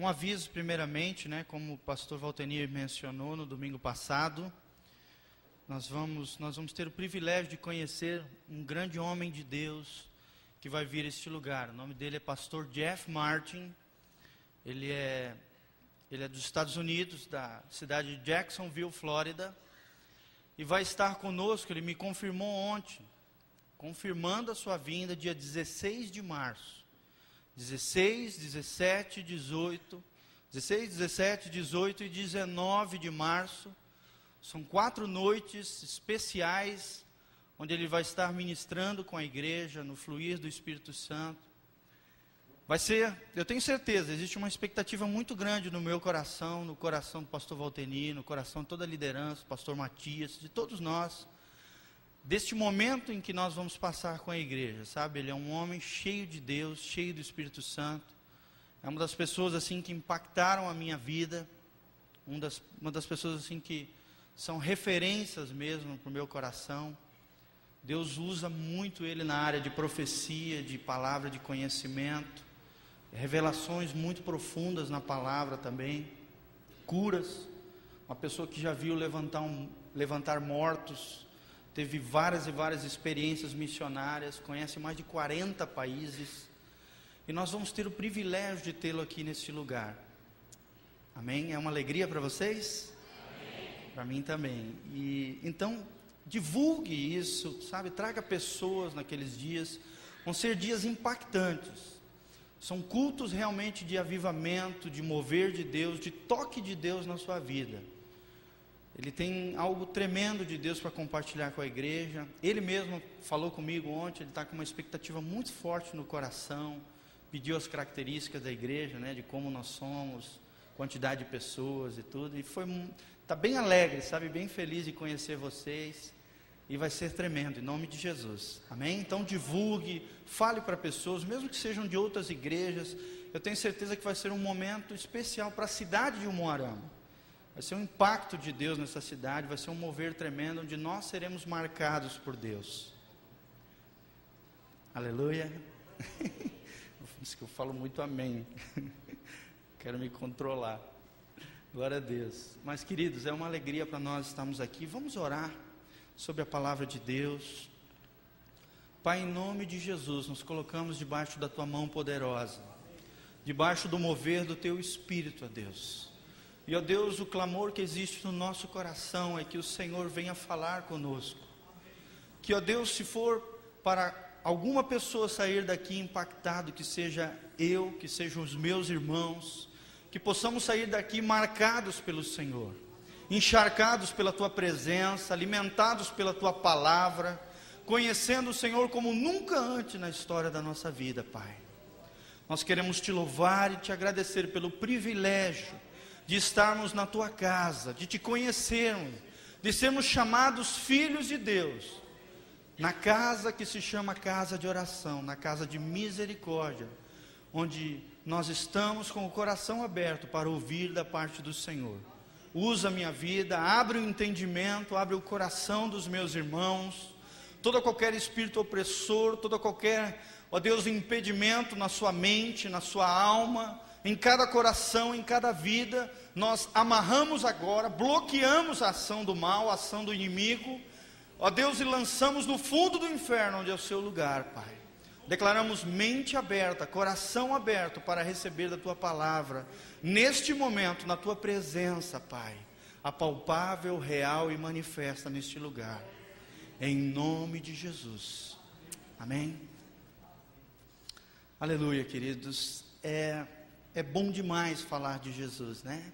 Um aviso, primeiramente, né, como o pastor Valtenir mencionou no domingo passado, nós vamos, nós vamos ter o privilégio de conhecer um grande homem de Deus que vai vir a este lugar. O nome dele é pastor Jeff Martin. Ele é, ele é dos Estados Unidos, da cidade de Jacksonville, Flórida. E vai estar conosco, ele me confirmou ontem, confirmando a sua vinda dia 16 de março. 16, 17, 18, 16, 17, 18 e 19 de março. São quatro noites especiais, onde ele vai estar ministrando com a igreja, no fluir do Espírito Santo. Vai ser, eu tenho certeza, existe uma expectativa muito grande no meu coração, no coração do pastor Valteni, no coração de toda a liderança, pastor Matias, de todos nós, deste momento em que nós vamos passar com a igreja, sabe? Ele é um homem cheio de Deus, cheio do Espírito Santo. É uma das pessoas assim que impactaram a minha vida, uma das, uma das pessoas assim que são referências mesmo para o meu coração. Deus usa muito ele na área de profecia, de palavra de conhecimento, revelações muito profundas na palavra também, curas. Uma pessoa que já viu levantar, um, levantar mortos, teve várias e várias experiências missionárias, conhece mais de 40 países, e nós vamos ter o privilégio de tê-lo aqui neste lugar. Amém? É uma alegria para vocês? Para mim também. E então divulgue isso, sabe? Traga pessoas naqueles dias. Vão ser dias impactantes. São cultos realmente de avivamento, de mover de Deus, de toque de Deus na sua vida. Ele tem algo tremendo de Deus para compartilhar com a igreja. Ele mesmo falou comigo ontem, ele está com uma expectativa muito forte no coração. Pediu as características da igreja, né, de como nós somos, quantidade de pessoas e tudo. E foi está bem alegre, sabe, bem feliz de conhecer vocês. E vai ser tremendo, em nome de Jesus. Amém? Então divulgue, fale para pessoas, mesmo que sejam de outras igrejas. Eu tenho certeza que vai ser um momento especial para a cidade de Umuarama Vai ser um impacto de Deus nessa cidade, vai ser um mover tremendo, onde nós seremos marcados por Deus. Aleluia. Diz que eu falo muito amém. Quero me controlar. Glória a Deus. Mas, queridos, é uma alegria para nós estarmos aqui. Vamos orar sobre a palavra de Deus. Pai, em nome de Jesus, nos colocamos debaixo da tua mão poderosa, debaixo do mover do teu espírito, ó Deus. E, ó Deus, o clamor que existe no nosso coração é que o Senhor venha falar conosco. Que, ó Deus, se for para alguma pessoa sair daqui impactado, que seja eu, que sejam os meus irmãos, que possamos sair daqui marcados pelo Senhor, encharcados pela tua presença, alimentados pela tua palavra, conhecendo o Senhor como nunca antes na história da nossa vida, Pai. Nós queremos te louvar e te agradecer pelo privilégio de estarmos na tua casa, de te conhecermos, de sermos chamados filhos de Deus, na casa que se chama casa de oração, na casa de misericórdia, onde nós estamos com o coração aberto para ouvir da parte do Senhor. Usa a minha vida, abre o entendimento, abre o coração dos meus irmãos, todo qualquer espírito opressor, todo qualquer, ó Deus, impedimento na sua mente, na sua alma, em cada coração, em cada vida, nós amarramos agora, bloqueamos a ação do mal, a ação do inimigo, ó Deus, e lançamos no fundo do inferno, onde é o seu lugar, Pai. Declaramos mente aberta, coração aberto para receber da tua palavra, neste momento, na tua presença, Pai, apalpável, real e manifesta neste lugar, em nome de Jesus, amém. Aleluia, queridos. É é bom demais falar de Jesus, né?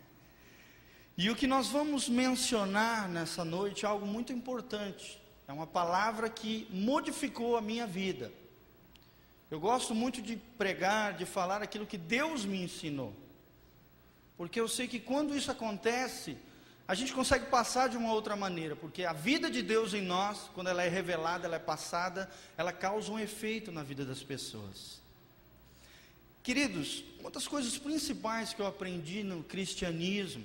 E o que nós vamos mencionar nessa noite é algo muito importante. É uma palavra que modificou a minha vida. Eu gosto muito de pregar, de falar aquilo que Deus me ensinou. Porque eu sei que quando isso acontece, a gente consegue passar de uma outra maneira, porque a vida de Deus em nós, quando ela é revelada, ela é passada, ela causa um efeito na vida das pessoas. Queridos, uma das coisas principais que eu aprendi no cristianismo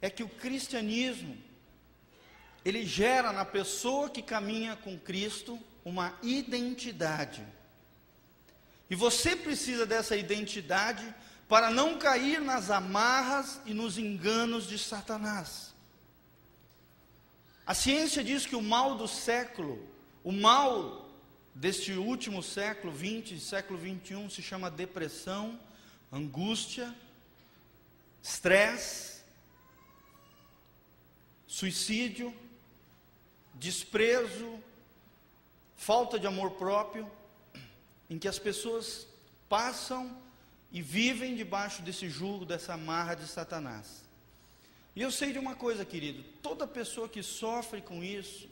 é que o cristianismo ele gera na pessoa que caminha com Cristo uma identidade. E você precisa dessa identidade para não cair nas amarras e nos enganos de Satanás. A ciência diz que o mal do século, o mal deste último século 20, século 21, se chama depressão, angústia, estresse, suicídio, desprezo, falta de amor próprio, em que as pessoas passam e vivem debaixo desse jugo, dessa amarra de Satanás. E eu sei de uma coisa, querido: toda pessoa que sofre com isso,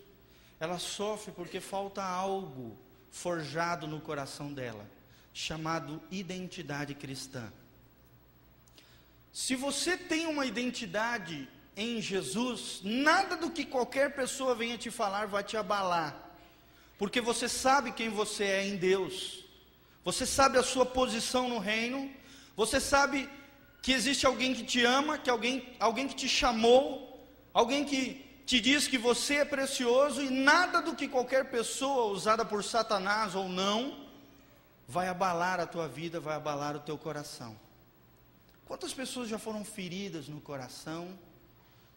ela sofre porque falta algo forjado no coração dela, chamado identidade cristã. Se você tem uma identidade em Jesus, nada do que qualquer pessoa venha te falar vai te abalar, porque você sabe quem você é em Deus, você sabe a sua posição no reino, você sabe que existe alguém que te ama, que alguém, alguém que te chamou, alguém que te diz que você é precioso e nada do que qualquer pessoa usada por Satanás ou não vai abalar a tua vida, vai abalar o teu coração. Quantas pessoas já foram feridas no coração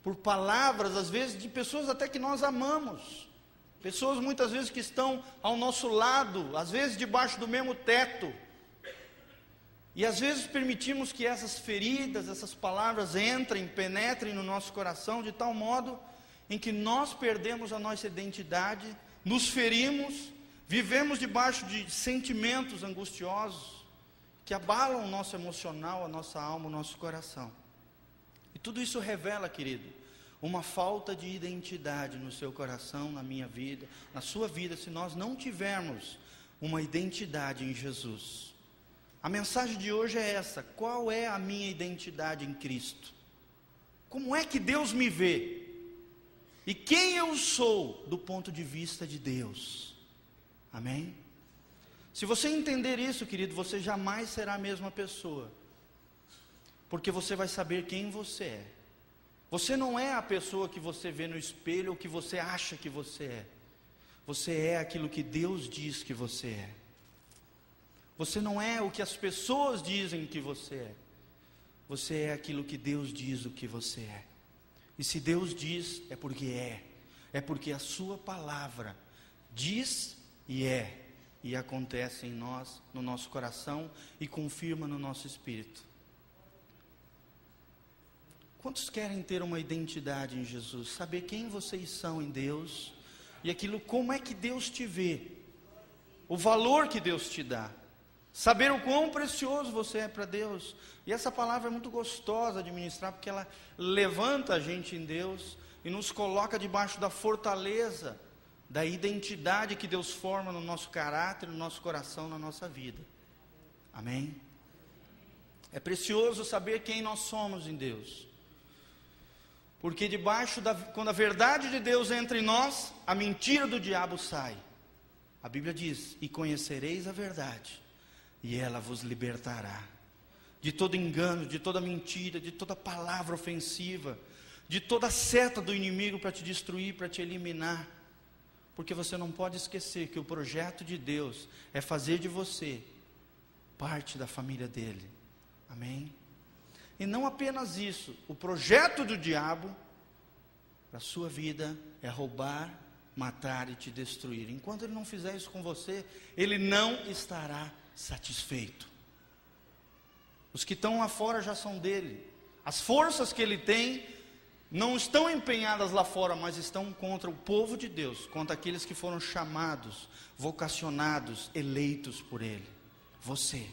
por palavras, às vezes, de pessoas até que nós amamos? Pessoas muitas vezes que estão ao nosso lado, às vezes debaixo do mesmo teto. E às vezes permitimos que essas feridas, essas palavras entrem, penetrem no nosso coração de tal modo em que nós perdemos a nossa identidade, nos ferimos, vivemos debaixo de sentimentos angustiosos que abalam o nosso emocional, a nossa alma, o nosso coração. E tudo isso revela, querido, uma falta de identidade no seu coração, na minha vida, na sua vida, se nós não tivermos uma identidade em Jesus. A mensagem de hoje é essa: qual é a minha identidade em Cristo? Como é que Deus me vê? E quem eu sou do ponto de vista de Deus. Amém? Se você entender isso, querido, você jamais será a mesma pessoa. Porque você vai saber quem você é. Você não é a pessoa que você vê no espelho ou que você acha que você é. Você é aquilo que Deus diz que você é. Você não é o que as pessoas dizem que você é. Você é aquilo que Deus diz o que você é. E se Deus diz, é porque é. É porque a Sua palavra diz e é. E acontece em nós, no nosso coração e confirma no nosso espírito. Quantos querem ter uma identidade em Jesus? Saber quem vocês são em Deus e aquilo, como é que Deus te vê, o valor que Deus te dá. Saber o quão precioso você é para Deus. E essa palavra é muito gostosa de ministrar, porque ela levanta a gente em Deus e nos coloca debaixo da fortaleza, da identidade que Deus forma no nosso caráter, no nosso coração, na nossa vida. Amém? É precioso saber quem nós somos em Deus. Porque debaixo da, quando a verdade de Deus entra em nós, a mentira do diabo sai. A Bíblia diz: "E conhecereis a verdade, e ela vos libertará de todo engano, de toda mentira, de toda palavra ofensiva, de toda seta do inimigo para te destruir, para te eliminar. Porque você não pode esquecer que o projeto de Deus é fazer de você parte da família dele. Amém? E não apenas isso, o projeto do diabo para a sua vida é roubar, matar e te destruir. Enquanto ele não fizer isso com você, ele não estará satisfeito. Os que estão lá fora já são dele. As forças que ele tem não estão empenhadas lá fora, mas estão contra o povo de Deus, contra aqueles que foram chamados, vocacionados, eleitos por ele. Você.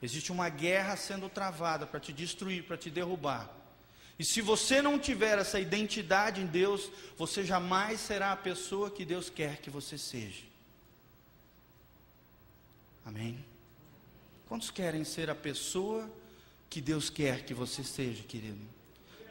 Existe uma guerra sendo travada para te destruir, para te derrubar. E se você não tiver essa identidade em Deus, você jamais será a pessoa que Deus quer que você seja. Amém? Quantos querem ser a pessoa que Deus quer que você seja, querido?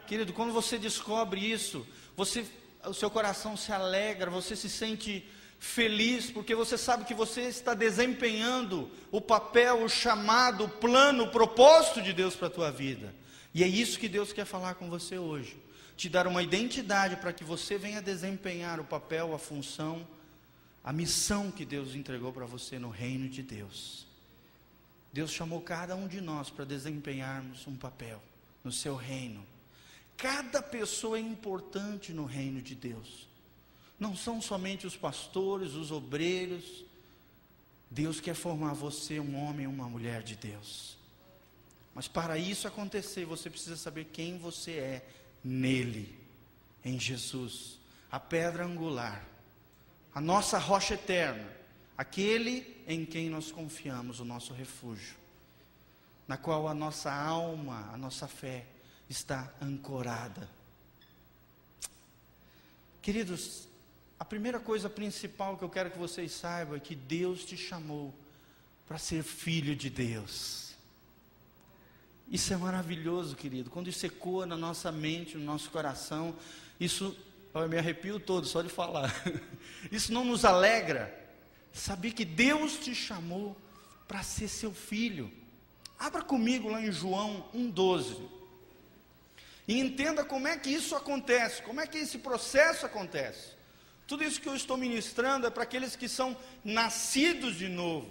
Querido, quando você descobre isso, você, o seu coração se alegra, você se sente feliz, porque você sabe que você está desempenhando o papel, o chamado, o plano, o propósito de Deus para a tua vida. E é isso que Deus quer falar com você hoje. Te dar uma identidade para que você venha desempenhar o papel, a função, a missão que Deus entregou para você no reino de Deus. Deus chamou cada um de nós para desempenharmos um papel no seu reino. Cada pessoa é importante no reino de Deus. Não são somente os pastores, os obreiros. Deus quer formar você um homem uma mulher de Deus. Mas para isso acontecer, você precisa saber quem você é nele, em Jesus, a pedra angular, a nossa rocha eterna, aquele em quem nós confiamos, o nosso refúgio, na qual a nossa alma, a nossa fé está ancorada. Queridos, a primeira coisa principal que eu quero que vocês saibam é que Deus te chamou para ser filho de Deus. Isso é maravilhoso, querido. Quando isso ecoa na nossa mente, no nosso coração, isso, eu me arrepio todo só de falar. Isso não nos alegra. Saber que Deus te chamou para ser seu filho. Abra comigo lá em João 1,12. E entenda como é que isso acontece, como é que esse processo acontece. Tudo isso que eu estou ministrando é para aqueles que são nascidos de novo.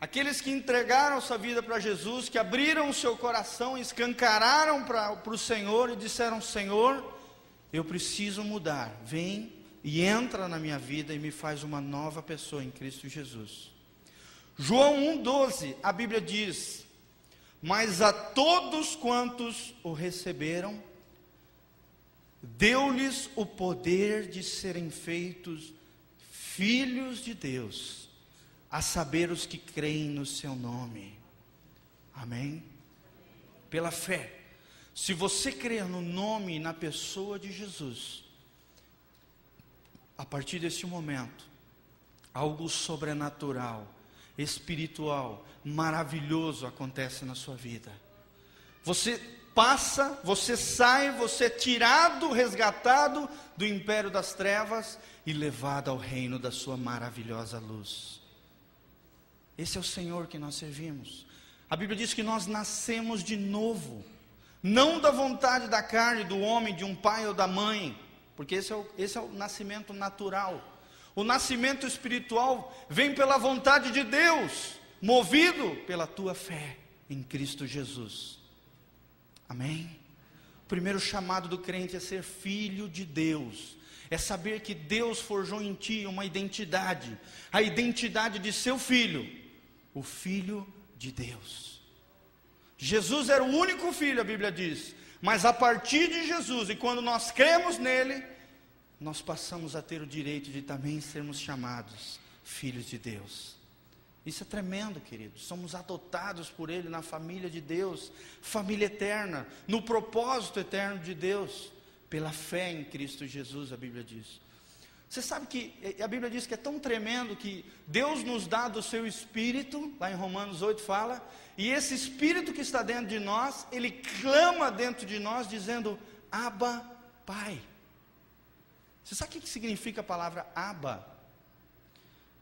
Aqueles que entregaram sua vida para Jesus, que abriram o seu coração, escancararam para o Senhor e disseram: Senhor, eu preciso mudar. Vem e entra na minha vida e me faz uma nova pessoa em Cristo Jesus. João 1,12, a Bíblia diz: Mas a todos quantos o receberam, deu-lhes o poder de serem feitos filhos de Deus a saber os que creem no seu nome. Amém? Pela fé. Se você crer no nome e na pessoa de Jesus, a partir desse momento, algo sobrenatural, espiritual, maravilhoso acontece na sua vida. Você passa, você sai, você é tirado, resgatado do império das trevas e levado ao reino da sua maravilhosa luz. Esse é o Senhor que nós servimos. A Bíblia diz que nós nascemos de novo, não da vontade da carne, do homem, de um pai ou da mãe, porque esse é o, esse é o nascimento natural. O nascimento espiritual vem pela vontade de Deus, movido pela tua fé em Cristo Jesus. Amém? O primeiro chamado do crente é ser filho de Deus, é saber que Deus forjou em ti uma identidade, a identidade de seu filho o Filho de Deus. Jesus era o único filho, a Bíblia diz, mas a partir de Jesus, e quando nós cremos nele, nós passamos a ter o direito de também sermos chamados filhos de Deus. Isso é tremendo, queridos. Somos adotados por Ele na família de Deus, família eterna, no propósito eterno de Deus, pela fé em Cristo Jesus, a Bíblia diz. Você sabe que a Bíblia diz que é tão tremendo que Deus nos dá do seu espírito, lá em Romanos 8 fala, e esse espírito que está dentro de nós, ele clama dentro de nós dizendo: Abba, Pai. Você sabe o que significa a palavra Abba?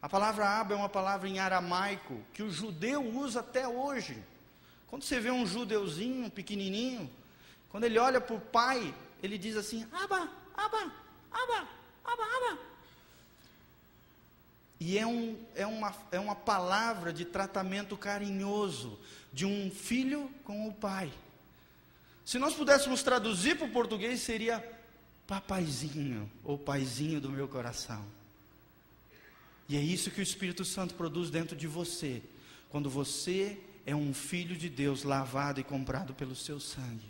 A palavra Abba é uma palavra em aramaico que o judeu usa até hoje. Quando você vê um judeuzinho pequenininho, quando ele olha para o pai, ele diz assim: Abba, Abba, Abba. Aba, aba. E é, um, é, uma, é uma palavra de tratamento carinhoso de um filho com o pai. Se nós pudéssemos traduzir para o português, seria papaizinho ou paizinho do meu coração. E é isso que o Espírito Santo produz dentro de você, quando você é um filho de Deus lavado e comprado pelo seu sangue.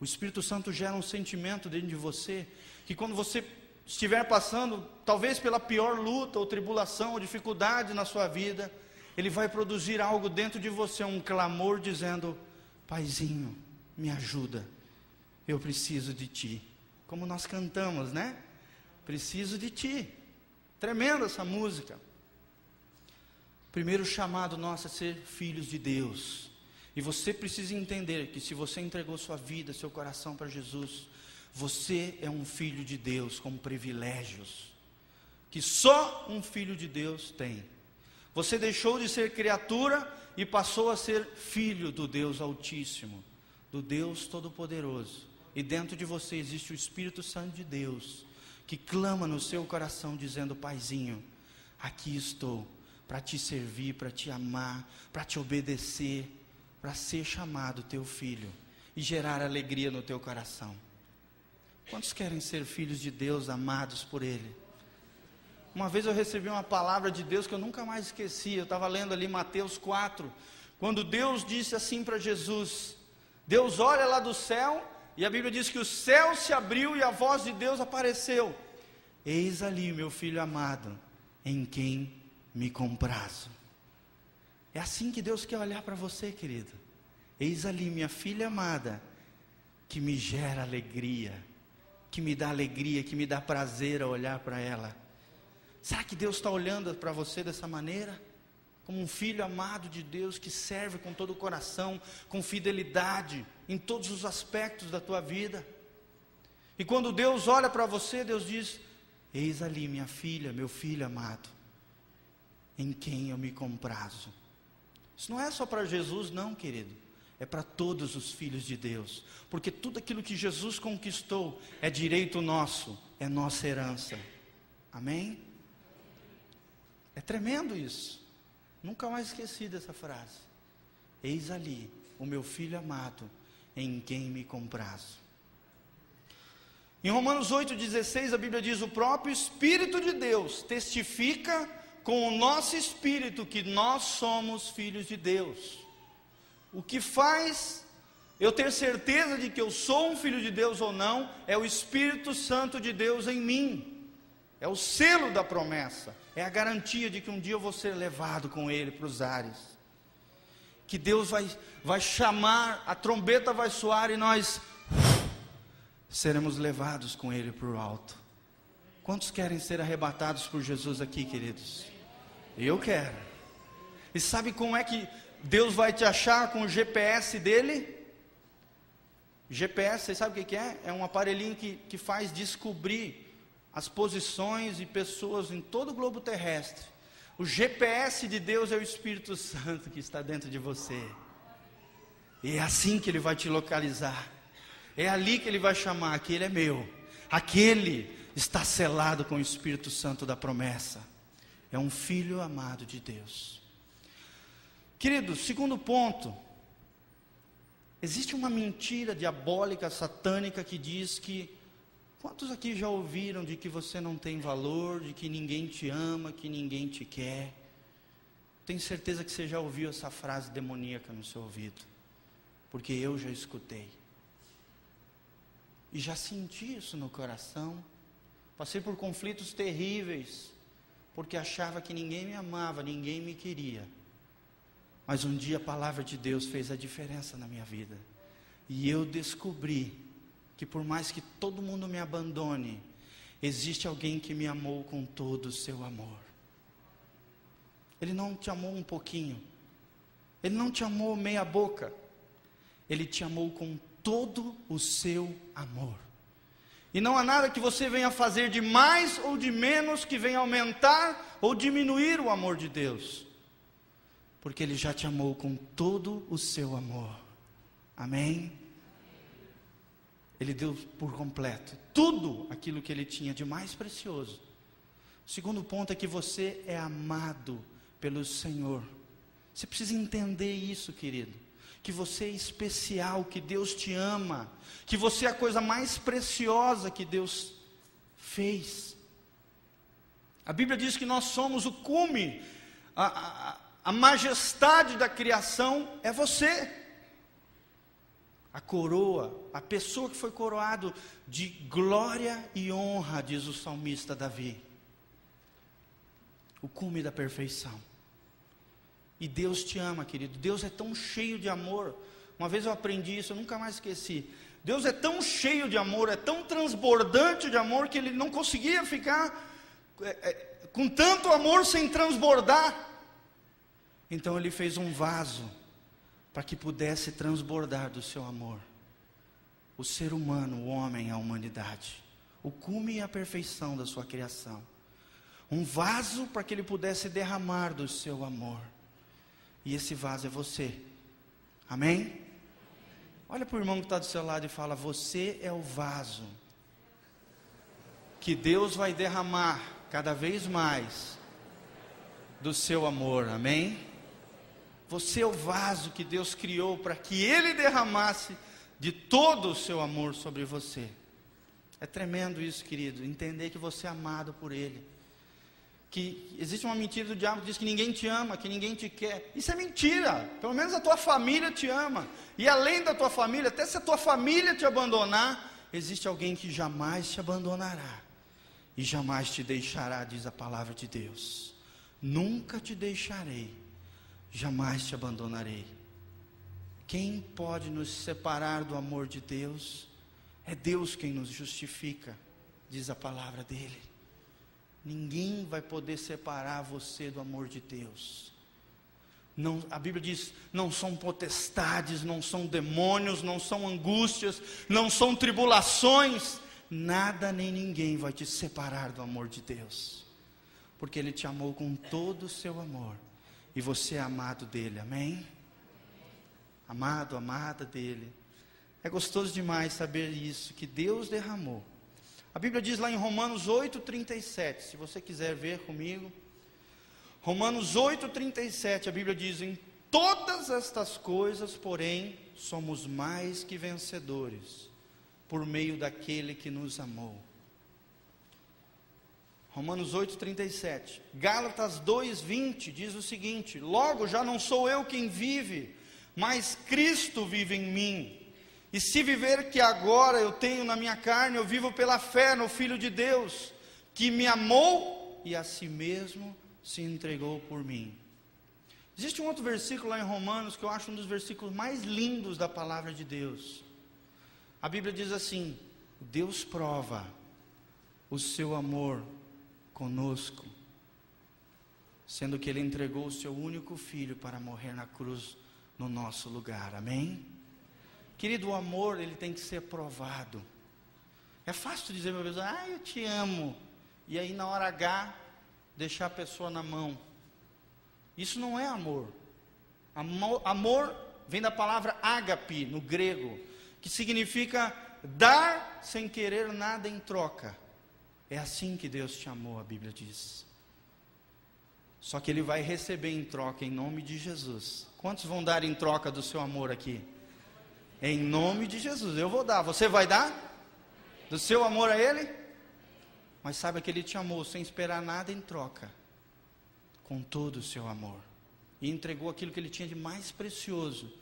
O Espírito Santo gera um sentimento dentro de você que quando você estiver passando, talvez pela pior luta ou tribulação ou dificuldade na sua vida, ele vai produzir algo dentro de você, um clamor dizendo: Paizinho, me ajuda, eu preciso de ti. Como nós cantamos, né? Preciso de ti. Tremenda essa música. Primeiro chamado nosso é ser filhos de Deus. E você precisa entender que se você entregou sua vida, seu coração para Jesus, você é um filho de Deus com privilégios que só um filho de Deus tem. Você deixou de ser criatura e passou a ser filho do Deus Altíssimo, do Deus Todo-Poderoso. E dentro de você existe o Espírito Santo de Deus, que clama no seu coração dizendo: Paizinho, aqui estou, para te servir, para te amar, para te obedecer, para ser chamado teu filho e gerar alegria no teu coração. Quantos querem ser filhos de Deus, amados por Ele? Uma vez eu recebi uma palavra de Deus que eu nunca mais esqueci. Eu estava lendo ali Mateus 4, quando Deus disse assim para Jesus: Deus olha lá do céu, e a Bíblia diz que o céu se abriu e a voz de Deus apareceu. Eis ali, meu filho amado, em quem me comprazo. É assim que Deus quer olhar para você, querido. Eis ali, minha filha amada, que me gera alegria, que me dá alegria, que me dá prazer a olhar para ela. Será que Deus está olhando para você dessa maneira? Como um filho amado de Deus que serve com todo o coração, com fidelidade em todos os aspectos da tua vida. E quando Deus olha para você, Deus diz: Eis ali minha filha, meu filho amado, em quem eu me comprazo. Isso não é só para Jesus, não, querido. É para todos os filhos de Deus. Porque tudo aquilo que Jesus conquistou é direito nosso, é nossa herança. Amém? É tremendo isso. Nunca mais esqueci dessa frase. Eis ali o meu filho amado, em quem me comprazo. Em Romanos 8,16 a Bíblia diz: O próprio Espírito de Deus testifica com o nosso espírito que nós somos filhos de Deus. O que faz eu ter certeza de que eu sou um filho de Deus ou não é o Espírito Santo de Deus em mim, é o selo da promessa, é a garantia de que um dia eu vou ser levado com Ele para os ares. Que Deus vai, vai chamar, a trombeta vai soar e nós seremos levados com Ele para o alto. Quantos querem ser arrebatados por Jesus aqui, queridos? Eu quero. E sabe como é que Deus vai te achar com o GPS dele? GPS, vocês sabem o que é? É um aparelhinho que, que faz descobrir as posições e pessoas em todo o globo terrestre. O GPS de Deus é o Espírito Santo que está dentro de você. E é assim que ele vai te localizar. É ali que ele vai chamar: aquele é meu, aquele está selado com o Espírito Santo da promessa. É um filho amado de Deus. Querido, segundo ponto, existe uma mentira diabólica, satânica, que diz que. Quantos aqui já ouviram de que você não tem valor, de que ninguém te ama, que ninguém te quer? Tenho certeza que você já ouviu essa frase demoníaca no seu ouvido, porque eu já escutei. E já senti isso no coração. Passei por conflitos terríveis, porque achava que ninguém me amava, ninguém me queria. Mas um dia a palavra de Deus fez a diferença na minha vida. E eu descobri que por mais que todo mundo me abandone, existe alguém que me amou com todo o seu amor. Ele não te amou um pouquinho. Ele não te amou meia boca. Ele te amou com todo o seu amor. E não há nada que você venha fazer de mais ou de menos que venha aumentar ou diminuir o amor de Deus. Porque Ele já te amou com todo o seu amor. Amém? Ele deu por completo tudo aquilo que Ele tinha de mais precioso. O segundo ponto é que você é amado pelo Senhor. Você precisa entender isso, querido que você é especial, que Deus te ama, que você é a coisa mais preciosa que Deus fez. A Bíblia diz que nós somos o cume, a, a, a majestade da criação é você. A coroa, a pessoa que foi coroado de glória e honra, diz o salmista Davi. O cume da perfeição. E Deus te ama, querido. Deus é tão cheio de amor. Uma vez eu aprendi isso, eu nunca mais esqueci. Deus é tão cheio de amor, é tão transbordante de amor, que ele não conseguia ficar é, é, com tanto amor sem transbordar. Então ele fez um vaso para que pudesse transbordar do seu amor. O ser humano, o homem, a humanidade. O cume e a perfeição da sua criação. Um vaso para que ele pudesse derramar do seu amor. E esse vaso é você. Amém? Olha para o irmão que está do seu lado e fala: Você é o vaso que Deus vai derramar cada vez mais do seu amor, amém? Você é o vaso que Deus criou para que Ele derramasse de todo o seu amor sobre você. É tremendo isso, querido, entender que você é amado por Ele. Que existe uma mentira do diabo que diz que ninguém te ama, que ninguém te quer. Isso é mentira. Pelo menos a tua família te ama. E além da tua família, até se a tua família te abandonar, existe alguém que jamais te abandonará e jamais te deixará, diz a palavra de Deus. Nunca te deixarei, jamais te abandonarei. Quem pode nos separar do amor de Deus? É Deus quem nos justifica, diz a palavra dele. Ninguém vai poder separar você do amor de Deus. Não, a Bíblia diz: não são potestades, não são demônios, não são angústias, não são tribulações, nada nem ninguém vai te separar do amor de Deus, porque Ele te amou com todo o seu amor, e você é amado dele, amém? Amado, amada dele. É gostoso demais saber isso, que Deus derramou. A Bíblia diz lá em Romanos 8,37, se você quiser ver comigo. Romanos 8,37, a Bíblia diz: Em todas estas coisas, porém, somos mais que vencedores, por meio daquele que nos amou. Romanos 8,37. Gálatas 2,20 diz o seguinte: Logo já não sou eu quem vive, mas Cristo vive em mim. E se viver que agora eu tenho na minha carne, eu vivo pela fé no Filho de Deus, que me amou e a si mesmo se entregou por mim. Existe um outro versículo lá em Romanos que eu acho um dos versículos mais lindos da palavra de Deus. A Bíblia diz assim: Deus prova o seu amor conosco, sendo que Ele entregou o seu único filho para morrer na cruz no nosso lugar. Amém? Querido, o amor ele tem que ser provado. É fácil dizer a pessoa, ah, eu te amo. E aí na hora H, deixar a pessoa na mão. Isso não é amor. Amor, amor vem da palavra ágape, no grego, que significa dar sem querer nada em troca. É assim que Deus te amou, a Bíblia diz. Só que Ele vai receber em troca em nome de Jesus. Quantos vão dar em troca do seu amor aqui? Em nome de Jesus, eu vou dar. Você vai dar? Do seu amor a Ele? Mas saiba que Ele te amou sem esperar nada em troca, com todo o seu amor, e entregou aquilo que Ele tinha de mais precioso,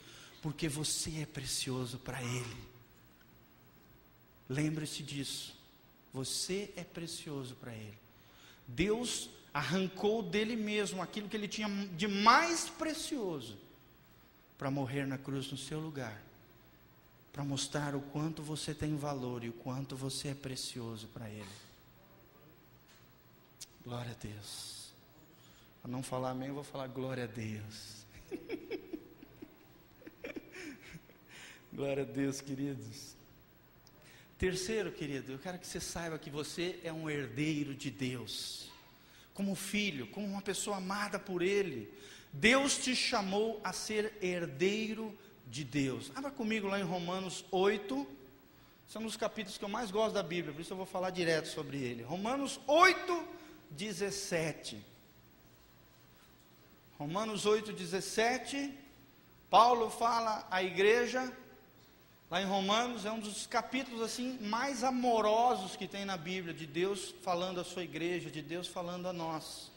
porque você é precioso para Ele. Lembre-se disso. Você é precioso para Ele. Deus arrancou dele mesmo aquilo que ele tinha de mais precioso para morrer na cruz no seu lugar para mostrar o quanto você tem valor e o quanto você é precioso para Ele. Glória a Deus. Para não falar amém, eu vou falar glória a Deus. glória a Deus, queridos. Terceiro, querido, eu quero que você saiba que você é um herdeiro de Deus. Como filho, como uma pessoa amada por Ele. Deus te chamou a ser herdeiro de Deus. Abra comigo lá em Romanos 8. São os capítulos que eu mais gosto da Bíblia, por isso eu vou falar direto sobre ele. Romanos 8, 17. Romanos 8, 17. Paulo fala à igreja, lá em Romanos, é um dos capítulos assim mais amorosos que tem na Bíblia, de Deus falando à sua igreja, de Deus falando a nós.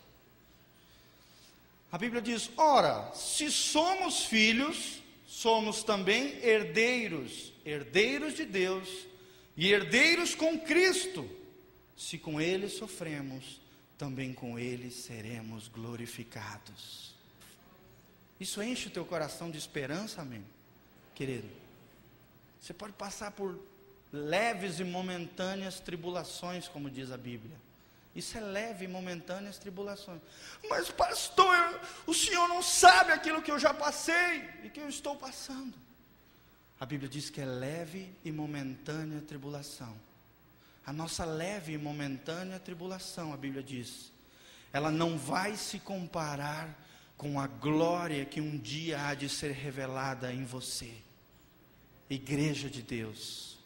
A Bíblia diz: Ora, se somos filhos, somos também herdeiros, herdeiros de Deus e herdeiros com Cristo. Se com Ele sofremos, também com Ele seremos glorificados. Isso enche o teu coração de esperança, amém? Querido, você pode passar por leves e momentâneas tribulações, como diz a Bíblia. Isso é leve e momentâneas tribulações. Mas, pastor, o senhor não sabe aquilo que eu já passei e que eu estou passando. A Bíblia diz que é leve e momentânea tribulação. A nossa leve e momentânea tribulação, a Bíblia diz, ela não vai se comparar com a glória que um dia há de ser revelada em você, Igreja de Deus.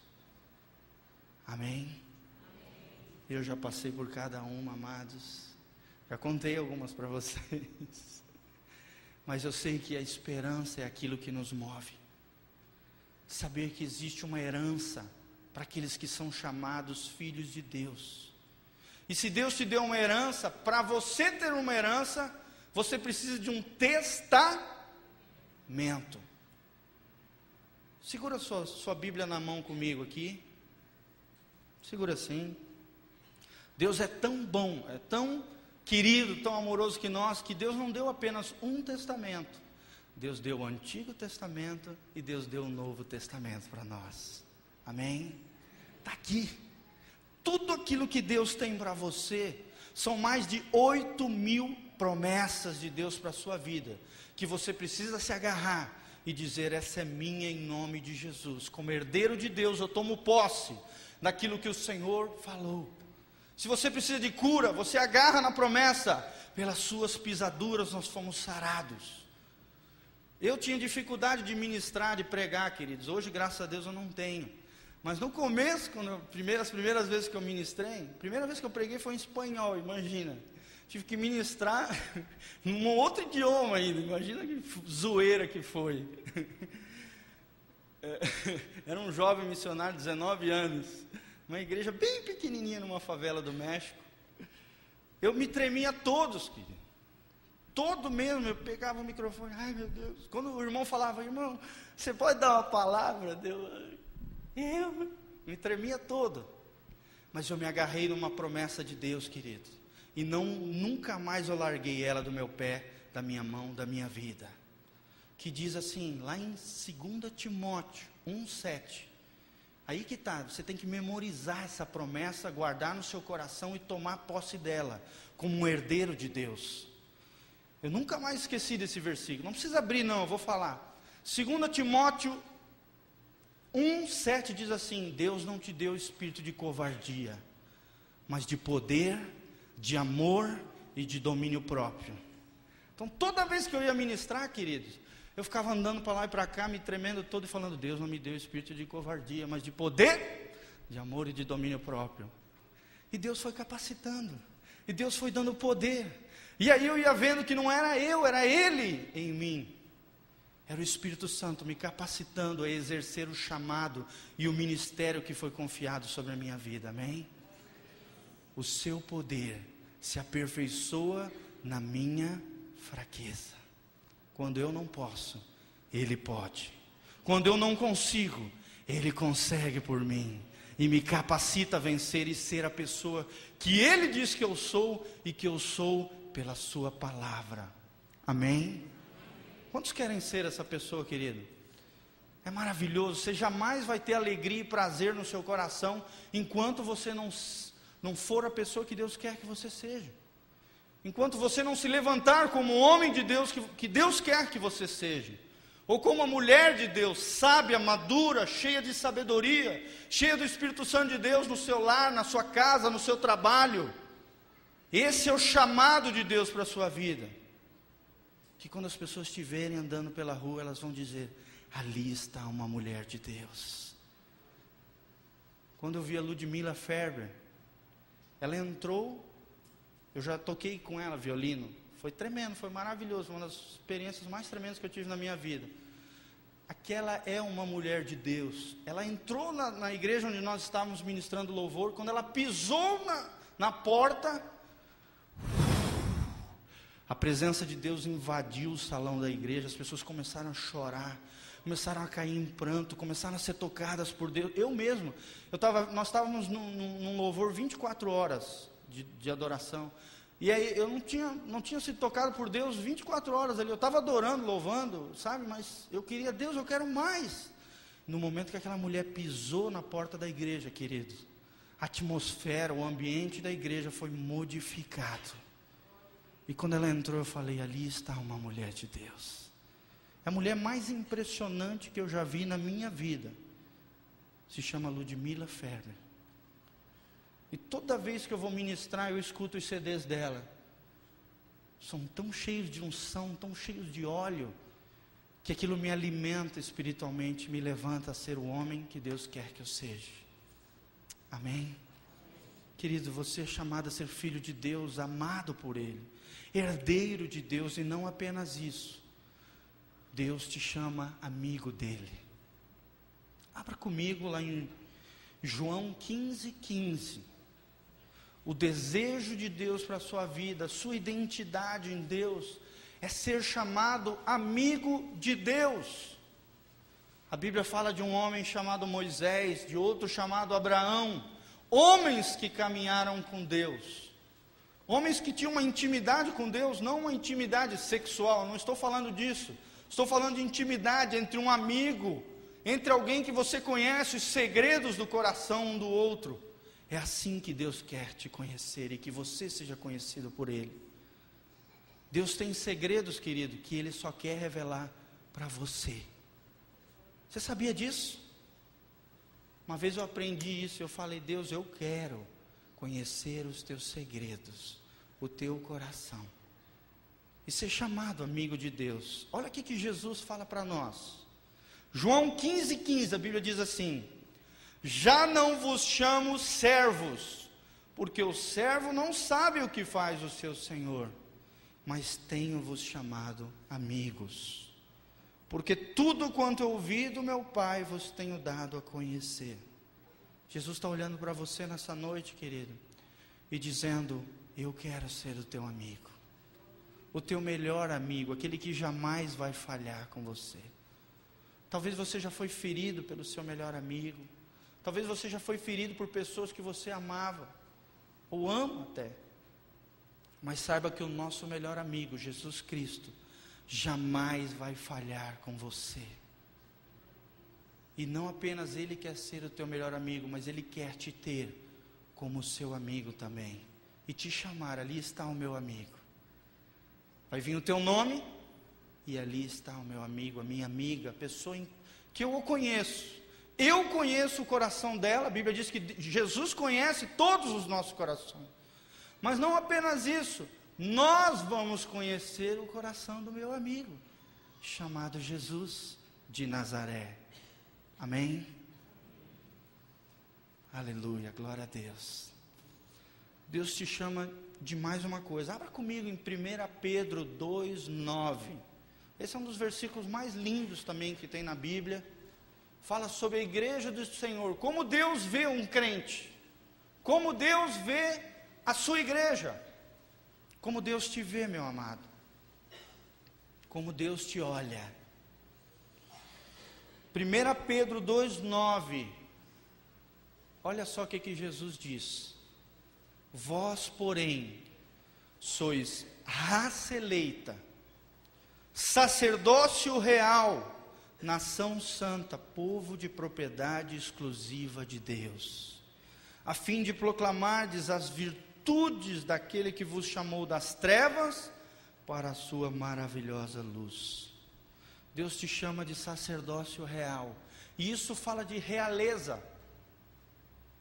Amém? Eu já passei por cada uma, amados. Já contei algumas para vocês. Mas eu sei que a esperança é aquilo que nos move. Saber que existe uma herança para aqueles que são chamados filhos de Deus. E se Deus te deu uma herança, para você ter uma herança, você precisa de um testamento. Segura sua, sua Bíblia na mão comigo aqui. Segura assim. Deus é tão bom, é tão querido, tão amoroso que nós, que Deus não deu apenas um testamento. Deus deu o Antigo Testamento e Deus deu o Novo Testamento para nós. Amém? Está aqui. Tudo aquilo que Deus tem para você são mais de 8 mil promessas de Deus para a sua vida, que você precisa se agarrar e dizer: essa é minha em nome de Jesus. Como herdeiro de Deus, eu tomo posse daquilo que o Senhor falou. Se você precisa de cura, você agarra na promessa, pelas suas pisaduras nós fomos sarados. Eu tinha dificuldade de ministrar, de pregar, queridos. Hoje, graças a Deus, eu não tenho. Mas no começo, quando eu, primeiras, primeiras vezes que eu ministrei, primeira vez que eu preguei foi em espanhol, imagina. Tive que ministrar num outro idioma ainda, imagina que zoeira que foi. É, era um jovem missionário, 19 anos uma igreja bem pequenininha numa favela do México. Eu me tremia todos, querido. Todo mesmo, eu pegava o microfone, ai meu Deus. Quando o irmão falava, irmão, você pode dar uma palavra? Deu, eu me tremia todo. Mas eu me agarrei numa promessa de Deus, querido. E não nunca mais eu larguei ela do meu pé, da minha mão, da minha vida. Que diz assim, lá em 2 Timóteo 1,7. Aí que está, você tem que memorizar essa promessa, guardar no seu coração e tomar posse dela, como um herdeiro de Deus. Eu nunca mais esqueci desse versículo, não precisa abrir, não, eu vou falar. 2 Timóteo 1, 7 diz assim: Deus não te deu espírito de covardia, mas de poder, de amor e de domínio próprio. Então, toda vez que eu ia ministrar, queridos, eu ficava andando para lá e para cá, me tremendo todo e falando: Deus não me deu espírito de covardia, mas de poder, de amor e de domínio próprio. E Deus foi capacitando, e Deus foi dando poder. E aí eu ia vendo que não era eu, era Ele em mim. Era o Espírito Santo me capacitando a exercer o chamado e o ministério que foi confiado sobre a minha vida, amém? O seu poder se aperfeiçoa na minha fraqueza. Quando eu não posso, Ele pode. Quando eu não consigo, Ele consegue por mim. E me capacita a vencer e ser a pessoa que Ele diz que eu sou e que eu sou pela Sua palavra. Amém? Quantos querem ser essa pessoa, querido? É maravilhoso. Você jamais vai ter alegria e prazer no seu coração enquanto você não, não for a pessoa que Deus quer que você seja. Enquanto você não se levantar como homem de Deus que, que Deus quer que você seja, ou como uma mulher de Deus, sábia, madura, cheia de sabedoria, cheia do Espírito Santo de Deus no seu lar, na sua casa, no seu trabalho. Esse é o chamado de Deus para a sua vida. Que quando as pessoas estiverem andando pela rua, elas vão dizer: ali está uma mulher de Deus. Quando eu vi a Ludmila Ferber, ela entrou eu já toquei com ela violino. Foi tremendo, foi maravilhoso, uma das experiências mais tremendas que eu tive na minha vida. Aquela é uma mulher de Deus. Ela entrou na, na igreja onde nós estávamos ministrando louvor. Quando ela pisou na, na porta, a presença de Deus invadiu o salão da igreja. As pessoas começaram a chorar, começaram a cair em pranto, começaram a ser tocadas por Deus. Eu mesmo, eu tava, nós estávamos num, num louvor 24 horas de, de adoração. E aí eu não tinha, não tinha sido tocado por Deus 24 horas ali. Eu estava adorando, louvando, sabe? Mas eu queria, Deus, eu quero mais. No momento que aquela mulher pisou na porta da igreja, queridos, a atmosfera, o ambiente da igreja foi modificado. E quando ela entrou, eu falei: ali está uma mulher de Deus. A mulher mais impressionante que eu já vi na minha vida. Se chama Ludmila Ferber. E toda vez que eu vou ministrar, eu escuto os CDs dela. São tão cheios de unção, tão cheios de óleo, que aquilo me alimenta espiritualmente, me levanta a ser o homem que Deus quer que eu seja. Amém? Querido, você é chamado a ser filho de Deus, amado por Ele, herdeiro de Deus e não apenas isso. Deus te chama amigo dele. Abra comigo lá em João 15, 15. O desejo de Deus para a sua vida, sua identidade em Deus, é ser chamado amigo de Deus. A Bíblia fala de um homem chamado Moisés, de outro chamado Abraão, homens que caminharam com Deus, homens que tinham uma intimidade com Deus, não uma intimidade sexual, não estou falando disso, estou falando de intimidade entre um amigo, entre alguém que você conhece os segredos do coração um do outro. É assim que Deus quer te conhecer e que você seja conhecido por Ele. Deus tem segredos, querido, que Ele só quer revelar para você. Você sabia disso? Uma vez eu aprendi isso, eu falei, Deus, eu quero conhecer os teus segredos, o teu coração. E ser chamado amigo de Deus. Olha o que Jesus fala para nós. João 15, 15, a Bíblia diz assim: Já não vos chamo servos, porque o servo não sabe o que faz o seu senhor, mas tenho-vos chamado amigos porque tudo quanto eu ouvi do meu Pai vos tenho dado a conhecer. Jesus está olhando para você nessa noite, querido, e dizendo: Eu quero ser o teu amigo, o teu melhor amigo, aquele que jamais vai falhar com você. Talvez você já foi ferido pelo seu melhor amigo, talvez você já foi ferido por pessoas que você amava, ou ama até. Mas saiba que o nosso melhor amigo, Jesus Cristo, jamais vai falhar com você. E não apenas Ele quer ser o teu melhor amigo, mas Ele quer te ter como seu amigo também. E te chamar, ali está o meu amigo. Vai vir o teu nome, e ali está o meu amigo, a minha amiga, a pessoa que eu conheço. Eu conheço o coração dela, a Bíblia diz que Jesus conhece todos os nossos corações. Mas não apenas isso, nós vamos conhecer o coração do meu amigo, chamado Jesus de Nazaré. Amém? Aleluia, glória a Deus. Deus te chama de mais uma coisa. Abra comigo em 1 Pedro 2,9. Esse é um dos versículos mais lindos também que tem na Bíblia. Fala sobre a igreja do Senhor, como Deus vê um crente, como Deus vê a sua igreja. Como Deus te vê, meu amado. Como Deus te olha. 1 Pedro 2,9. Olha só o que, que Jesus diz. Vós, porém, sois raça eleita, sacerdócio real, nação santa, povo de propriedade exclusiva de Deus, a fim de proclamardes as virtudes daquele que vos chamou das trevas para a sua maravilhosa luz. Deus te chama de sacerdócio real, e isso fala de realeza.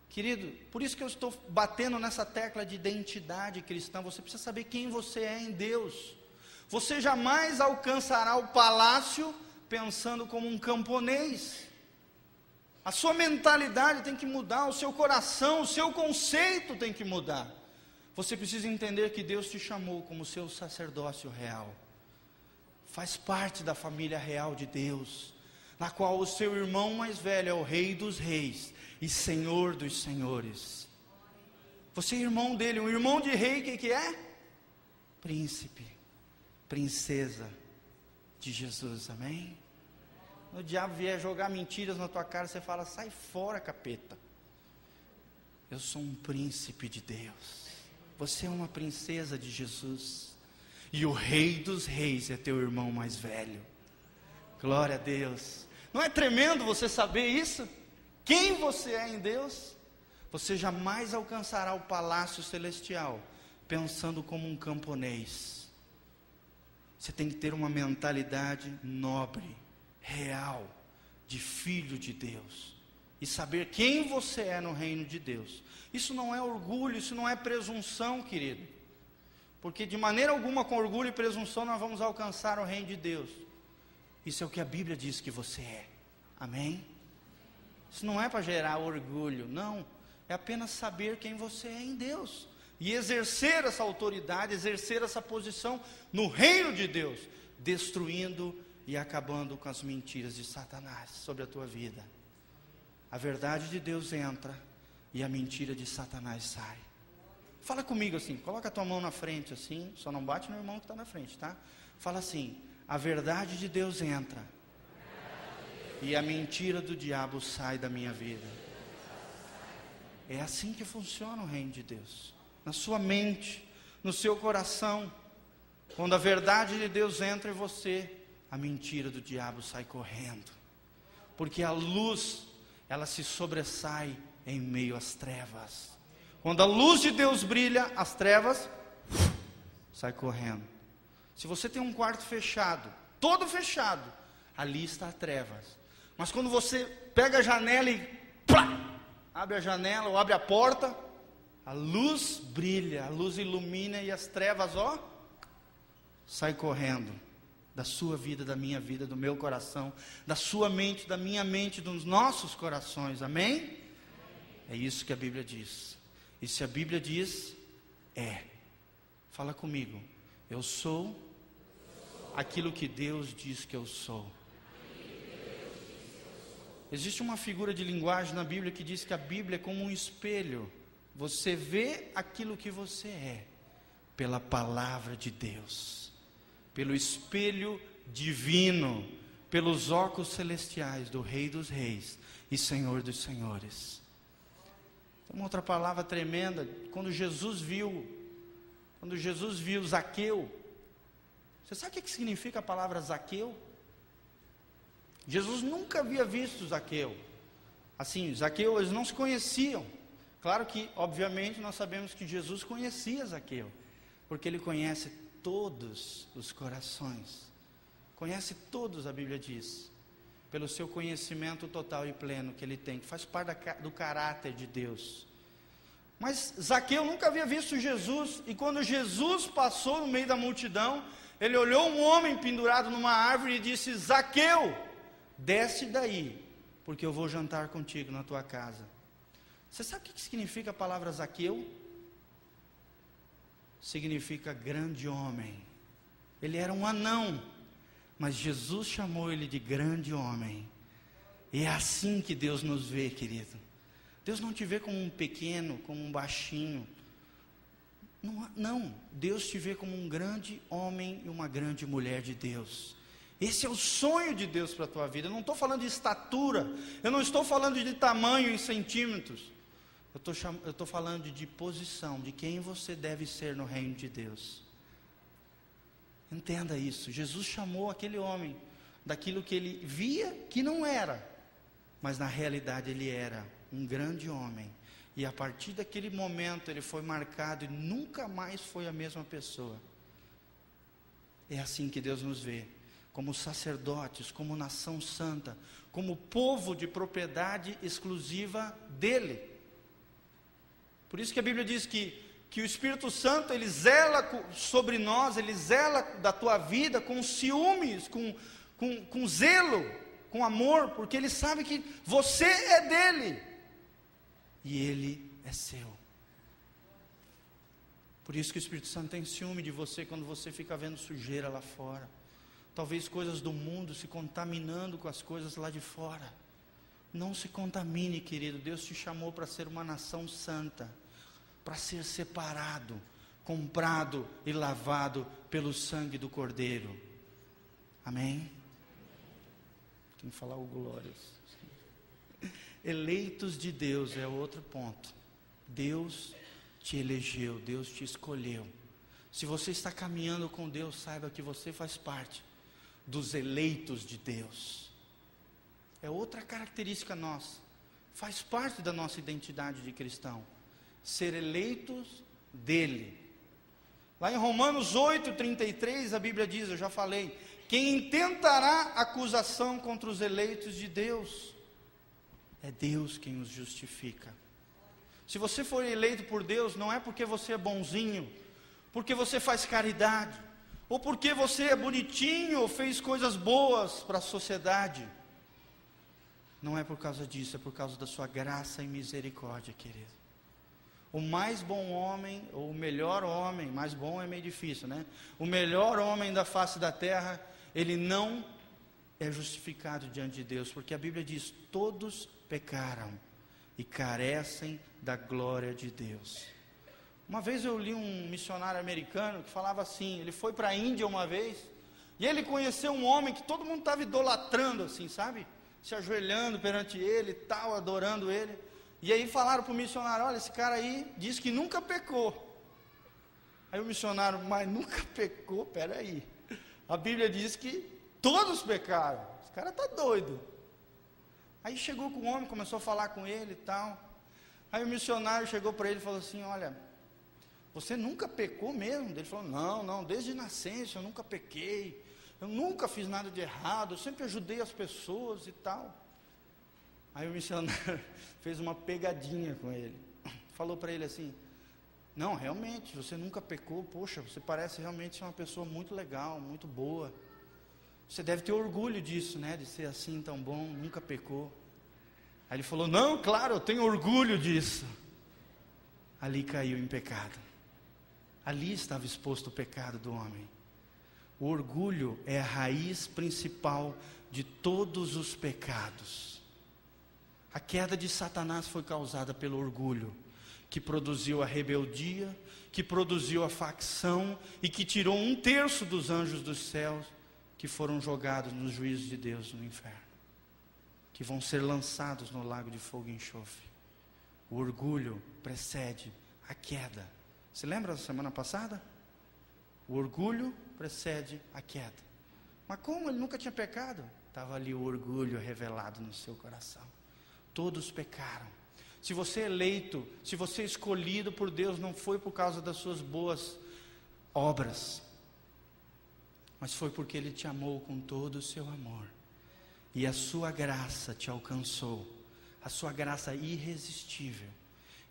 Querido, por isso que eu estou batendo nessa tecla de identidade cristã. Você precisa saber quem você é em Deus. Você jamais alcançará o palácio pensando como um camponês. A sua mentalidade tem que mudar, o seu coração, o seu conceito tem que mudar. Você precisa entender que Deus te chamou como seu sacerdócio real. Faz parte da família real de Deus, na qual o seu irmão mais velho é o Rei dos Reis e Senhor dos Senhores. Você é irmão dele, um irmão de rei, o que, que é? Príncipe, princesa de Jesus, amém? No diabo vier jogar mentiras na tua cara, você fala: sai fora, capeta. Eu sou um príncipe de Deus. Você é uma princesa de Jesus. E o Rei dos Reis é teu irmão mais velho. Glória a Deus. Não é tremendo você saber isso? Quem você é em Deus? Você jamais alcançará o palácio celestial pensando como um camponês. Você tem que ter uma mentalidade nobre, real, de filho de Deus e saber quem você é no reino de Deus. Isso não é orgulho, isso não é presunção, querido. Porque de maneira alguma, com orgulho e presunção, nós vamos alcançar o reino de Deus. Isso é o que a Bíblia diz que você é. Amém? Isso não é para gerar orgulho, não. é apenas saber quem você é em Deus e exercer essa autoridade, exercer essa posição no reino de Deus, destruindo e acabando com as mentiras de Satanás sobre a tua vida. A verdade de Deus entra e a mentira de Satanás sai. Fala comigo assim, coloca a tua mão na frente assim, só não bate no irmão que está na frente, tá? Fala assim: a verdade de Deus entra e a mentira do diabo sai da minha vida. É assim que funciona o reino de Deus. Na sua mente, no seu coração. Quando a verdade de Deus entra em você, a mentira do diabo sai correndo. Porque a luz, ela se sobressai em meio às trevas. Quando a luz de Deus brilha, as trevas sai correndo. Se você tem um quarto fechado, todo fechado, ali está trevas. Mas quando você pega a janela e plá, abre a janela ou abre a porta, a luz brilha, a luz ilumina e as trevas, ó, sai correndo da sua vida, da minha vida, do meu coração, da sua mente, da minha mente, dos nossos corações. Amém? É isso que a Bíblia diz. E se a Bíblia diz, é. Fala comigo. Eu sou aquilo que Deus diz que eu sou. Existe uma figura de linguagem na Bíblia que diz que a Bíblia é como um espelho. Você vê aquilo que você é pela palavra de Deus pelo espelho divino, pelos óculos celestiais do Rei dos Reis e Senhor dos Senhores. Uma outra palavra tremenda, quando Jesus viu, quando Jesus viu Zaqueu, você sabe o que significa a palavra Zaqueu? Jesus nunca havia visto Zaqueu. Assim, Zaqueu, eles não se conheciam. Claro que, obviamente, nós sabemos que Jesus conhecia Zaqueu, porque ele conhece todos os corações. Conhece todos, a Bíblia diz, pelo seu conhecimento total e pleno que ele tem, que faz parte do caráter de Deus. Mas Zaqueu nunca havia visto Jesus, e quando Jesus passou no meio da multidão, ele olhou um homem pendurado numa árvore e disse: Zaqueu, desce daí, porque eu vou jantar contigo na tua casa. Você sabe o que significa a palavra Zaqueu? significa grande homem. Ele era um anão, mas Jesus chamou ele de grande homem. E é assim que Deus nos vê, querido. Deus não te vê como um pequeno, como um baixinho. Não, não, Deus te vê como um grande homem e uma grande mulher de Deus. Esse é o sonho de Deus para a tua vida. Eu não estou falando de estatura, eu não estou falando de tamanho em centímetros. Eu estou falando de posição, de quem você deve ser no reino de Deus. Entenda isso. Jesus chamou aquele homem daquilo que ele via que não era, mas na realidade ele era um grande homem. E a partir daquele momento ele foi marcado e nunca mais foi a mesma pessoa. É assim que Deus nos vê, como sacerdotes, como nação santa, como povo de propriedade exclusiva dele. Por isso que a Bíblia diz que, que o Espírito Santo, ele zela sobre nós, ele zela da tua vida com ciúmes, com, com, com zelo, com amor, porque ele sabe que você é dele e ele é seu. Por isso que o Espírito Santo tem ciúme de você quando você fica vendo sujeira lá fora. Talvez coisas do mundo se contaminando com as coisas lá de fora. Não se contamine, querido. Deus te chamou para ser uma nação santa, para ser separado, comprado e lavado pelo sangue do Cordeiro. Amém? Tem que falar o glórias. Eleitos de Deus é outro ponto. Deus te elegeu, Deus te escolheu. Se você está caminhando com Deus, saiba que você faz parte dos eleitos de Deus. É outra característica nossa. Faz parte da nossa identidade de cristão. Ser eleitos dele. Lá em Romanos 8, 33, a Bíblia diz, eu já falei, quem intentará acusação contra os eleitos de Deus? É Deus quem os justifica. Se você for eleito por Deus, não é porque você é bonzinho, porque você faz caridade, ou porque você é bonitinho ou fez coisas boas para a sociedade. Não é por causa disso, é por causa da sua graça e misericórdia, querido. O mais bom homem, ou o melhor homem, mais bom é meio difícil, né? O melhor homem da face da terra, ele não é justificado diante de Deus, porque a Bíblia diz: todos pecaram e carecem da glória de Deus. Uma vez eu li um missionário americano que falava assim: ele foi para a Índia uma vez, e ele conheceu um homem que todo mundo estava idolatrando, assim, sabe? Se ajoelhando perante ele tal, adorando ele. E aí falaram para o missionário: olha, esse cara aí diz que nunca pecou. Aí o missionário, mas nunca pecou? Peraí. A Bíblia diz que todos pecaram. Esse cara está doido. Aí chegou com o homem, começou a falar com ele e tal. Aí o missionário chegou para ele e falou assim: Olha, você nunca pecou mesmo? Ele falou: Não, não, desde nascença eu nunca pequei. Eu nunca fiz nada de errado, eu sempre ajudei as pessoas e tal. Aí o missionário fez uma pegadinha com ele. Falou para ele assim: Não, realmente, você nunca pecou. Poxa, você parece realmente ser uma pessoa muito legal, muito boa. Você deve ter orgulho disso, né? De ser assim tão bom, nunca pecou. Aí ele falou: Não, claro, eu tenho orgulho disso. Ali caiu em pecado. Ali estava exposto o pecado do homem. O orgulho é a raiz principal de todos os pecados. A queda de Satanás foi causada pelo orgulho, que produziu a rebeldia, que produziu a facção e que tirou um terço dos anjos dos céus que foram jogados nos juízos de Deus no inferno, que vão ser lançados no lago de fogo e enxofre. O orgulho precede a queda. Se lembra da semana passada? O orgulho precede a queda. Mas como ele nunca tinha pecado? Estava ali o orgulho revelado no seu coração. Todos pecaram. Se você é eleito, se você é escolhido por Deus, não foi por causa das suas boas obras, mas foi porque Ele te amou com todo o seu amor, e a sua graça te alcançou, a sua graça irresistível,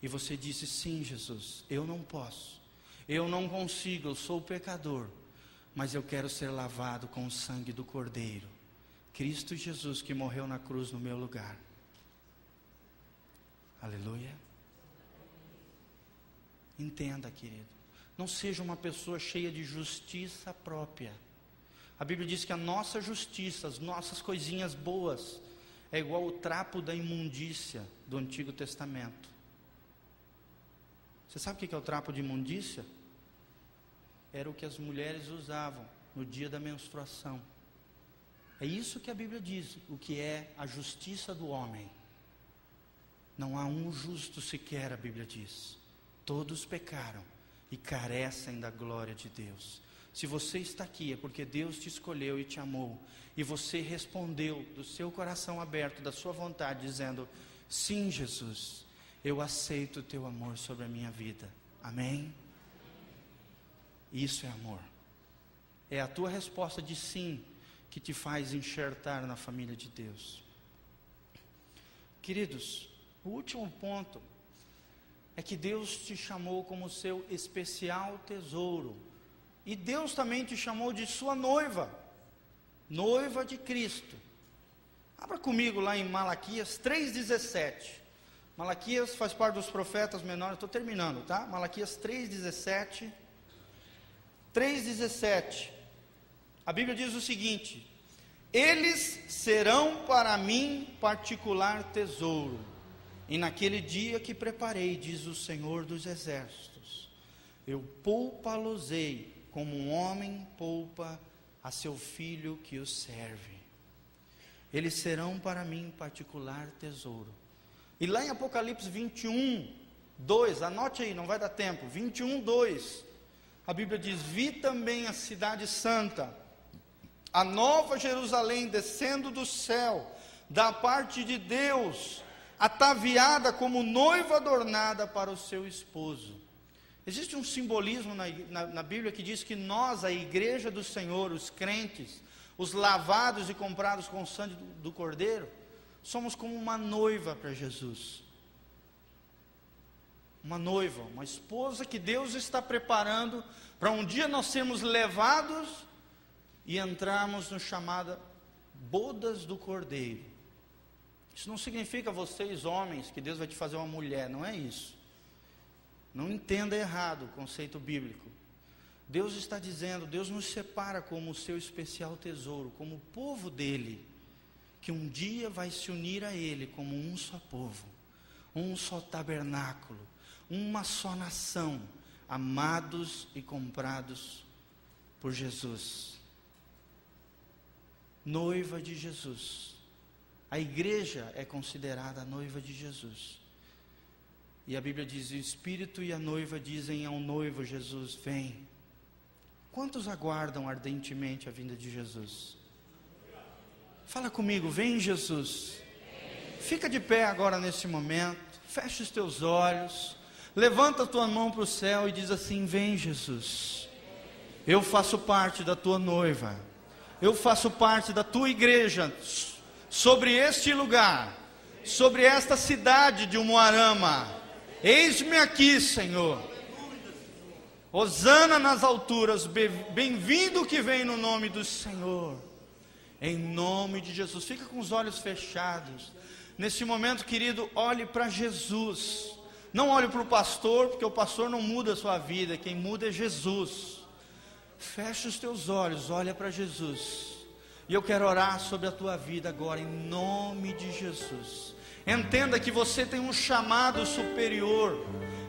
e você disse: Sim, Jesus, eu não posso, eu não consigo, eu sou pecador, mas eu quero ser lavado com o sangue do Cordeiro, Cristo Jesus que morreu na cruz no meu lugar. Aleluia. Entenda, querido. Não seja uma pessoa cheia de justiça própria a Bíblia diz que a nossa justiça, as nossas coisinhas boas, é igual o trapo da imundícia do Antigo Testamento. Você sabe o que é o trapo de imundícia? Era o que as mulheres usavam no dia da menstruação. É isso que a Bíblia diz, o que é a justiça do homem. Não há um justo sequer, a Bíblia diz. Todos pecaram e carecem da glória de Deus. Se você está aqui é porque Deus te escolheu e te amou, e você respondeu do seu coração aberto, da sua vontade, dizendo: Sim, Jesus, eu aceito o teu amor sobre a minha vida. Amém? Isso é amor. É a tua resposta de sim que te faz enxertar na família de Deus. Queridos, o último ponto é que Deus te chamou como seu especial tesouro e Deus também te chamou de sua noiva, noiva de Cristo. Abra comigo lá em Malaquias 3,17. Malaquias faz parte dos profetas menores, estou terminando, tá? Malaquias 3,17. 3,17. A Bíblia diz o seguinte: Eles serão para mim particular tesouro, e naquele dia que preparei, diz o Senhor dos Exércitos, eu poupa-los-ei como um homem poupa a seu filho que o serve. Eles serão para mim particular tesouro. E lá em Apocalipse 21, 2, anote aí, não vai dar tempo. 21, 2. A Bíblia diz: Vi também a cidade santa, a nova Jerusalém descendo do céu, da parte de Deus, ataviada como noiva adornada para o seu esposo. Existe um simbolismo na, na, na, Bíblia que diz que nós, a igreja do Senhor, os crentes, os lavados e comprados com o sangue do, do Cordeiro, somos como uma noiva para Jesus. Uma noiva, uma esposa que Deus está preparando para um dia nós sermos levados e entrarmos no chamada bodas do Cordeiro. Isso não significa vocês, homens, que Deus vai te fazer uma mulher, não é isso. Não entenda errado o conceito bíblico. Deus está dizendo, Deus nos separa como o seu especial tesouro, como o povo dele, que um dia vai se unir a ele como um só povo, um só tabernáculo, uma só nação, amados e comprados por Jesus. Noiva de Jesus. A igreja é considerada a noiva de Jesus. E a Bíblia diz: o Espírito e a noiva dizem ao noivo Jesus: Vem. Quantos aguardam ardentemente a vinda de Jesus? Fala comigo, vem Jesus. Fica de pé agora nesse momento, fecha os teus olhos, levanta a tua mão para o céu e diz assim: Vem Jesus. Eu faço parte da tua noiva, eu faço parte da tua igreja, sobre este lugar, sobre esta cidade de Umuarama Eis-me aqui, Senhor. Hosana nas alturas, bem-vindo que vem no nome do Senhor. Em nome de Jesus. Fica com os olhos fechados. Nesse momento, querido, olhe para Jesus. Não olhe para o pastor, porque o pastor não muda a sua vida, quem muda é Jesus. Feche os teus olhos, olha para Jesus. E eu quero orar sobre a tua vida agora, em nome de Jesus. Entenda que você tem um chamado superior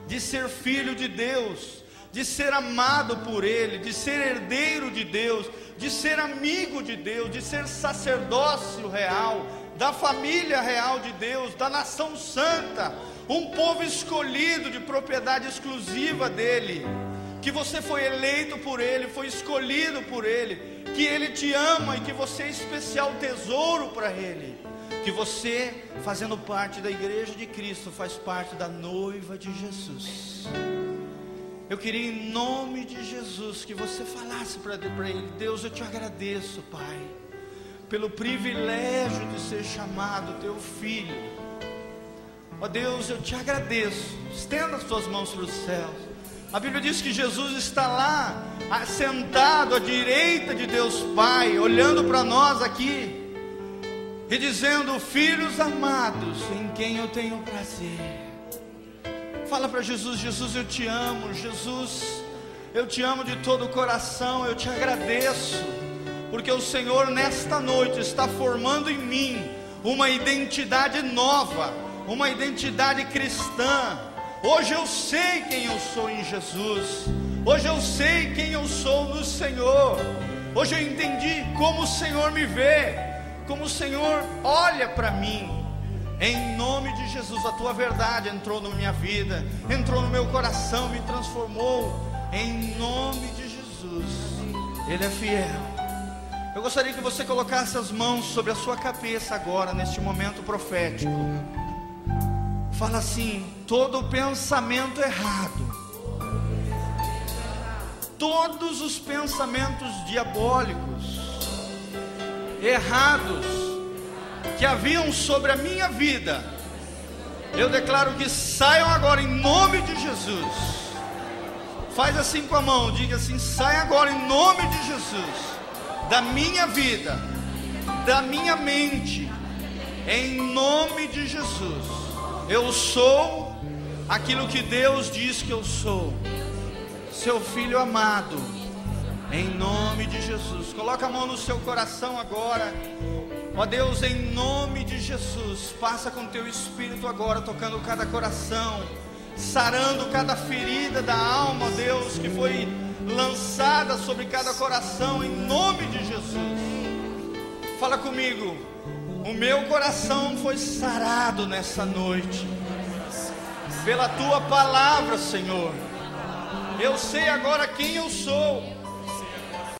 de ser filho de Deus, de ser amado por Ele, de ser herdeiro de Deus, de ser amigo de Deus, de ser sacerdócio real, da família real de Deus, da nação santa, um povo escolhido de propriedade exclusiva dEle, que você foi eleito por Ele, foi escolhido por Ele, que Ele te ama e que você é especial tesouro para Ele que você, fazendo parte da igreja de Cristo, faz parte da noiva de Jesus. Eu queria, em nome de Jesus, que você falasse para Ele: Deus, eu te agradeço, Pai, pelo privilégio de ser chamado teu filho. Ó Deus, eu te agradeço. Estenda as tuas mãos para os céus. A Bíblia diz que Jesus está lá, sentado à direita de Deus Pai, olhando para nós aqui e dizendo: Filhos amados, em quem eu tenho prazer. Fala para Jesus: Jesus, eu te amo. Jesus, eu te amo de todo o coração. Eu te agradeço, porque o Senhor nesta noite está formando em mim uma identidade nova, uma identidade cristã. Hoje eu sei quem eu sou em Jesus. Hoje eu sei quem eu sou no Senhor. Hoje eu entendi como o Senhor me vê como o Senhor olha para mim. Em nome de Jesus, a tua verdade entrou na minha vida, entrou no meu coração, me transformou. Em nome de Jesus, Ele é fiel. Eu gostaria que você colocasse as mãos sobre a sua cabeça agora, neste momento profético. Fala assim: todo pensamento errado, todos os pensamentos diabólicos, errados que haviam sobre a minha vida, eu declaro que saiam agora em nome de Jesus. Faz assim com a mão, diga assim: sai agora em nome de Jesus, da minha vida, da minha mente, em nome de Jesus. Eu sou aquilo que Deus diz que eu sou, seu filho amado em nome de Jesus. Coloca a mão no seu coração agora. Ó Deus, em nome de Jesus, passa com teu espírito agora, tocando cada coração, sarando cada ferida da alma, Deus, que foi lançada sobre cada coração, em nome de Jesus. Fala comigo, o meu coração foi sarado nessa noite, pela tua palavra, Senhor. Eu sei agora quem eu sou